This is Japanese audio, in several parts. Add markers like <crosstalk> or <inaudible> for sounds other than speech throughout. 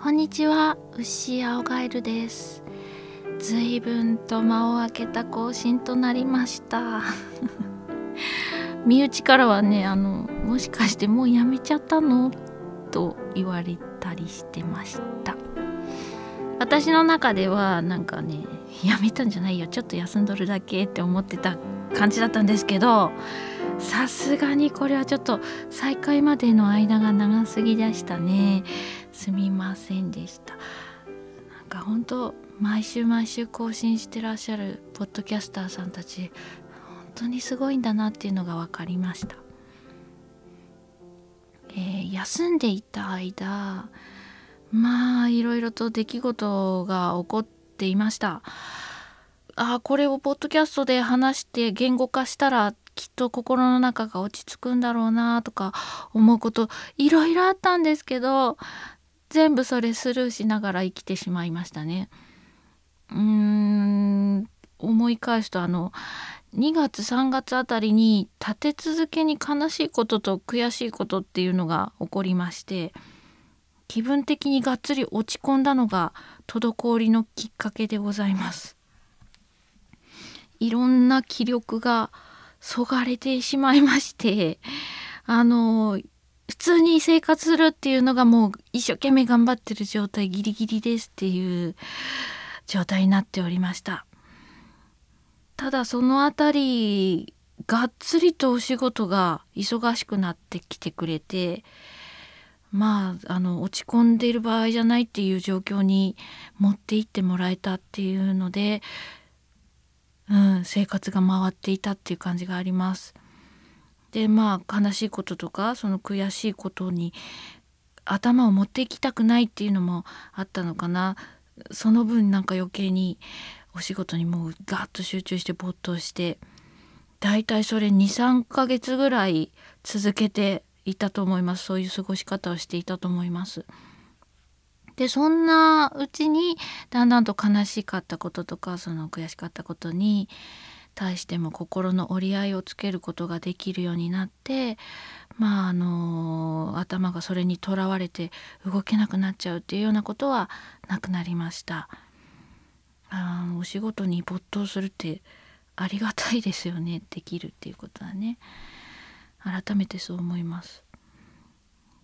こんにちは、牛青ガエルです。随分と間を空けた更新となりました。<laughs> 身内からはね、あの、もしかしてもうやめちゃったの？と言われたりしてました。私の中ではなんかね、やめたんじゃないよ、ちょっと休んどるだけって思ってた感じだったんですけど、さすがにこれはちょっと再開までの間が長すぎでしたね。すみませんでした。なんか本当毎週毎週更新してらっしゃるポッドキャスターさんたち本当にすごいんだなっていうのが分かりました。えー休んでいた間まあいろいろと出来事が起こっていました。あーこれをポッドキャストで話して言語化したらきっと心の中が落ち着くんだろうなとか思うこといろいろあったんですけど全部それスルーしながら生きてしまいましたね。うーん思い返すとあの2月3月あたりに立て続けに悲しいことと悔しいことっていうのが起こりまして気分的にがっつり落ち込んだのが滞りのきっかけでございます。いろんな気力がそがれてしまいましてあの通に生活するっていうのがもう一生懸命頑張ってる状態ギリギリですっていう状態になっておりましたただそのあたりがっつりとお仕事が忙しくなってきてくれてまああの落ち込んでいる場合じゃないっていう状況に持っていってもらえたっていうのでうん、生活が回っていたっていう感じがあります。でまあ悲しいこととかその悔しいことに頭を持っていきたくないっていうのもあったのかなその分なんか余計にお仕事にもうガッと集中して没頭してだいたいそれ23ヶ月ぐらい続けていたと思いますそういう過ごし方をしていたと思います。でそんなうちにだんだんと悲しかったこととかその悔しかったことに対しても心の折り合いをつけることができるようになってまああの頭がそれにとらわれて動けなくなっちゃうっていうようなことはなくなりました。あお仕事に没頭するってありがたいですよねできるっていうことはね改めてそう思います。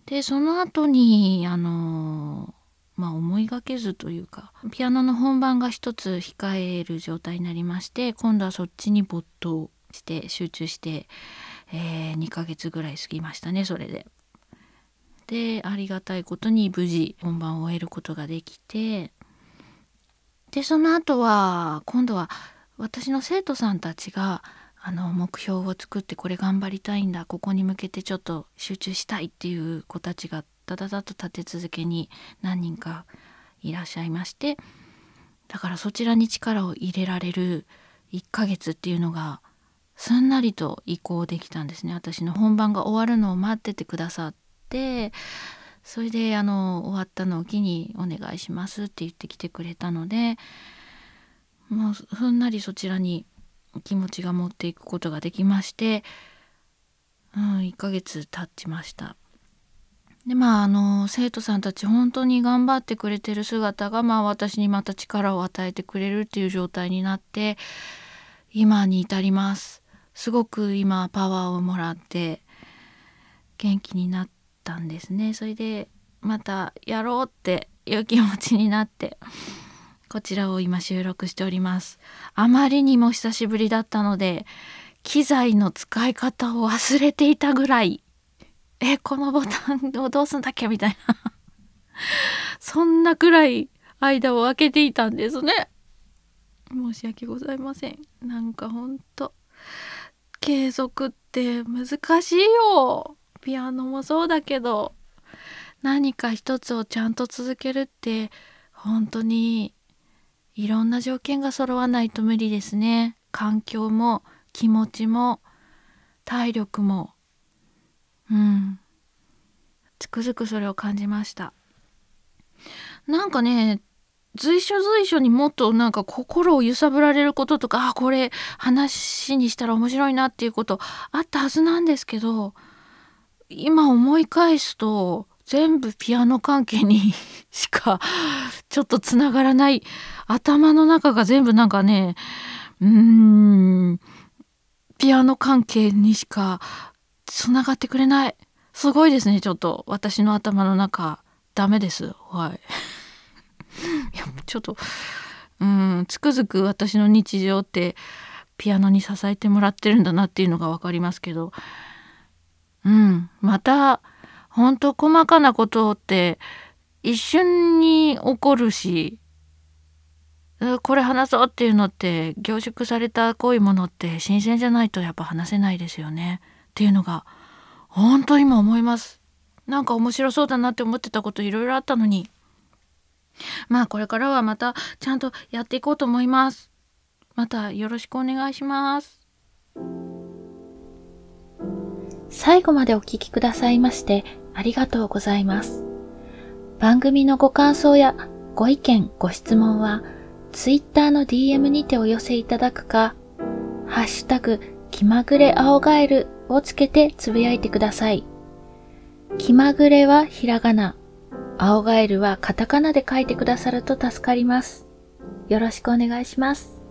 でその後にあのまあ思いがけずというかピアノの本番が一つ控える状態になりまして今度はそっちに没頭して集中して、えー2ヶ月ぐらい過ぎましたねそれで。でありがたいことに無事本番を終えることができてでその後は今度は私の生徒さんたちがあの目標を作ってこれ頑張りたいんだここに向けてちょっと集中したいっていう子たちがダダダと立て続けに何人かいらっしゃいましてだからそちらに力を入れられる1ヶ月っていうのがすんなりと移行できたんですね私の本番が終わるのを待っててくださってそれであの終わったのを機にお願いしますって言ってきてくれたのでもうふんなりそちらに気持ちが持っていくことができまして、うん、1ヶ月経ちました。でまああの生徒さんたち本当に頑張ってくれてる姿がまあ私にまた力を与えてくれるっていう状態になって今に至ります。すごく今パワーをもらって元気になったんですね。それでまたやろうっていう気持ちになってこちらを今収録しております。あまりにも久しぶりだったので機材の使い方を忘れていたぐらいえこのボタンをどうすんだっけ？みたいな。<laughs> そんなくらい間を空けていたんですね。申し訳ございません。なんかほんと継続って難しいよ。ピアノもそうだけど何か一つをちゃんと続けるって本当にいろんな条件が揃わないと無理ですね。環境も気持ちも体力も。うん。つくづくそれを感じました。なんかね随所随所にもっとなんか心を揺さぶられることとかあこれ話にしたら面白いなっていうことあったはずなんですけど今思い返すと全部ピアノ関係に <laughs> しかちょっとつながらない頭の中が全部なんかねうーんピアノ関係にしかつながってくれない。すごいですねちょっと。私の頭の中ダメです。はい。<laughs> いやちょっとうんつくづく私の日常ってピアノに支えてもらってるんだなっていうのが分かりますけど。うん。また本当細かなことって一瞬に起こるしこれ話そうっていうのって凝縮された濃いものって新鮮じゃないとやっぱ話せないですよね。っていうのが本当今思います。なんか面白そうだなって思ってたこといろいろあったのに。まあこれからはまたちゃんとやっていこうと思います。またよろしくお願いします。最後までお聞きくださいましてありがとうございます。番組のご感想やご意見、ご質問は、ツイッターの DM にてお寄せいただくか、ハッシュタグ、気まぐれ青ガエルをつけてつぶやいてください。気まぐれはひらがな、青ガエルはカタカナで書いてくださると助かります。よろしくお願いします。